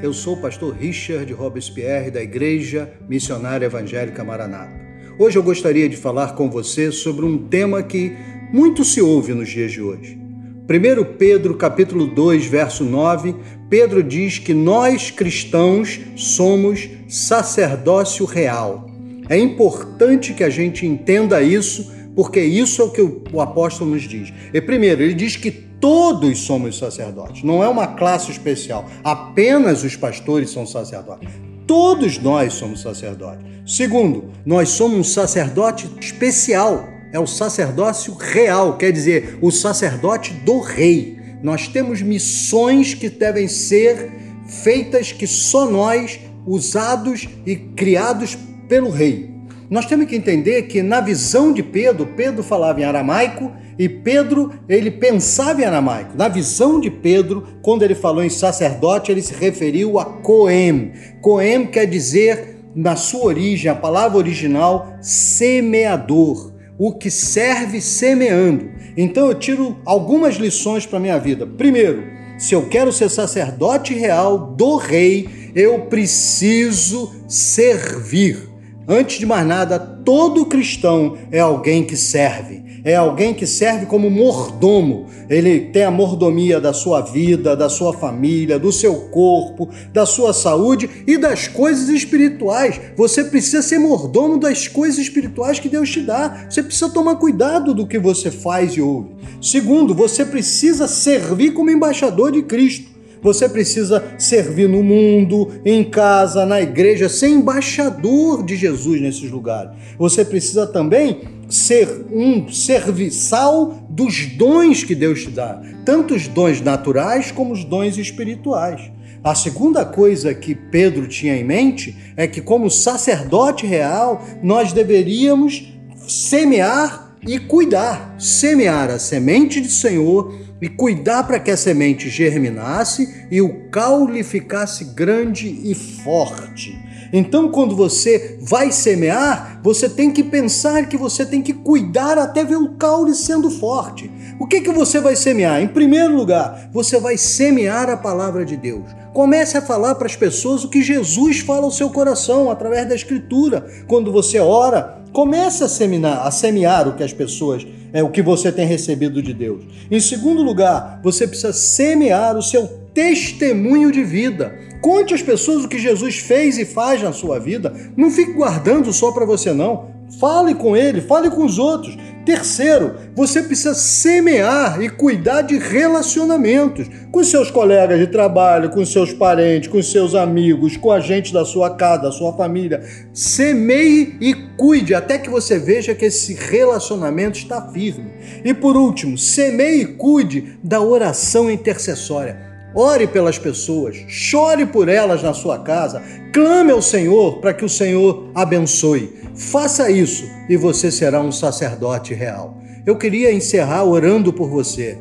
Eu sou o pastor Richard Robespierre da Igreja Missionária Evangélica Maranata. Hoje eu gostaria de falar com você sobre um tema que muito se ouve nos dias de hoje. 1 Pedro capítulo 2, verso 9, Pedro diz que nós cristãos somos sacerdócio real. É importante que a gente entenda isso, porque isso é o que o apóstolo nos diz. E primeiro, ele diz que todos somos sacerdotes, não é uma classe especial. Apenas os pastores são sacerdotes. Todos nós somos sacerdotes. Segundo, nós somos um sacerdote especial. É o sacerdócio real, quer dizer, o sacerdote do rei. Nós temos missões que devem ser feitas que só nós, usados e criados pelo rei. Nós temos que entender que na visão de Pedro, Pedro falava em aramaico e Pedro, ele pensava em aramaico. Na visão de Pedro, quando ele falou em sacerdote, ele se referiu a Coem. Coem quer dizer, na sua origem, a palavra original, semeador. O que serve semeando. Então eu tiro algumas lições para minha vida. Primeiro, se eu quero ser sacerdote real do rei, eu preciso servir. Antes de mais nada, todo cristão é alguém que serve. É alguém que serve como mordomo. Ele tem a mordomia da sua vida, da sua família, do seu corpo, da sua saúde e das coisas espirituais. Você precisa ser mordomo das coisas espirituais que Deus te dá. Você precisa tomar cuidado do que você faz e ouve. Segundo, você precisa servir como embaixador de Cristo. Você precisa servir no mundo, em casa, na igreja, ser embaixador de Jesus nesses lugares. Você precisa também ser um serviçal dos dons que Deus te dá, tanto os dons naturais como os dons espirituais. A segunda coisa que Pedro tinha em mente é que, como sacerdote real, nós deveríamos semear e cuidar, semear a semente do Senhor e cuidar para que a semente germinasse e o caule ficasse grande e forte. Então, quando você vai semear, você tem que pensar que você tem que cuidar até ver o caule sendo forte. O que, que você vai semear? Em primeiro lugar, você vai semear a palavra de Deus. Comece a falar para as pessoas o que Jesus fala ao seu coração através da Escritura. Quando você ora, comece a semear, a semear o que as pessoas é o que você tem recebido de Deus. Em segundo lugar, você precisa semear o seu testemunho de vida. Conte às pessoas o que Jesus fez e faz na sua vida. Não fique guardando só para você não. Fale com ele, fale com os outros. Terceiro, você precisa semear e cuidar de relacionamentos com seus colegas de trabalho, com seus parentes, com seus amigos, com a gente da sua casa, da sua família. Semeie e cuide até que você veja que esse relacionamento está firme. E por último, semeie e cuide da oração intercessória. Ore pelas pessoas, chore por elas na sua casa, clame ao Senhor para que o Senhor abençoe. Faça isso e você será um sacerdote real. Eu queria encerrar orando por você.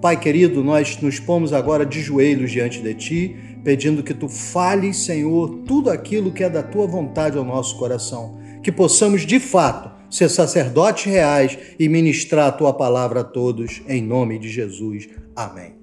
Pai querido, nós nos pomos agora de joelhos diante de Ti, pedindo que Tu fales, Senhor, tudo aquilo que é da Tua vontade ao nosso coração. Que possamos, de fato, ser sacerdotes reais e ministrar a Tua palavra a todos, em nome de Jesus. Amém.